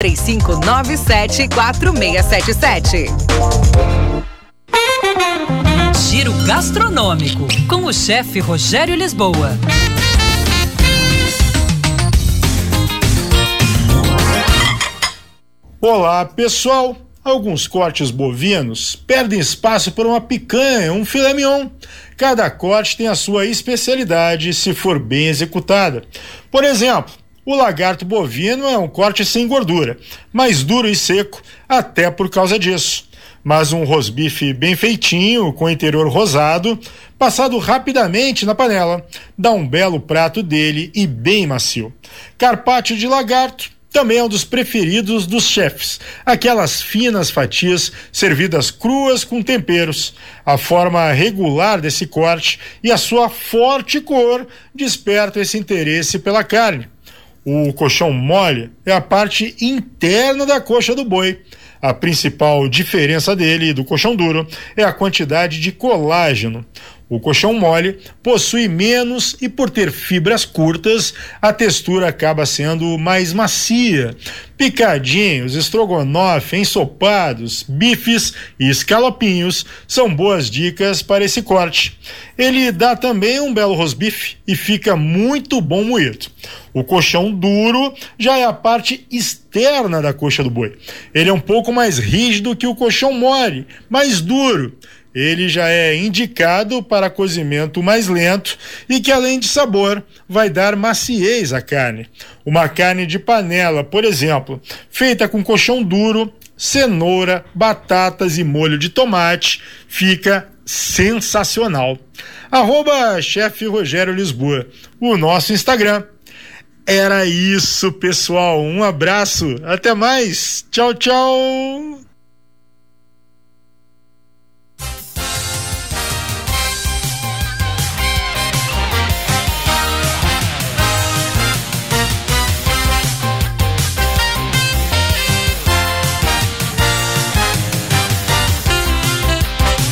3597-4677. Giro gastronômico com o chefe Rogério Lisboa. Olá, pessoal. Alguns cortes bovinos perdem espaço por uma picanha, um filé mignon. Cada corte tem a sua especialidade se for bem executada. Por exemplo, o lagarto bovino é um corte sem gordura, mais duro e seco, até por causa disso. Mas um rosbife bem feitinho, com interior rosado, passado rapidamente na panela, dá um belo prato dele e bem macio. Carpaccio de lagarto também é um dos preferidos dos chefes. Aquelas finas fatias servidas cruas com temperos. A forma regular desse corte e a sua forte cor despertam esse interesse pela carne. O colchão mole é a parte interna da coxa do boi. A principal diferença dele do colchão duro é a quantidade de colágeno. O colchão mole possui menos e, por ter fibras curtas, a textura acaba sendo mais macia. Picadinhos, estrogonofe, ensopados, bifes e escalopinhos são boas dicas para esse corte. Ele dá também um belo rosbife e fica muito bom moído. O colchão duro já é a parte externa da coxa do boi. Ele é um pouco mais rígido que o colchão mole, mais duro ele já é indicado para cozimento mais lento e que, além de sabor, vai dar maciez à carne. Uma carne de panela, por exemplo, feita com colchão duro, cenoura, batatas e molho de tomate, fica sensacional. Arroba chefe Rogério Lisboa, o nosso Instagram. Era isso, pessoal. Um abraço. Até mais. Tchau, tchau.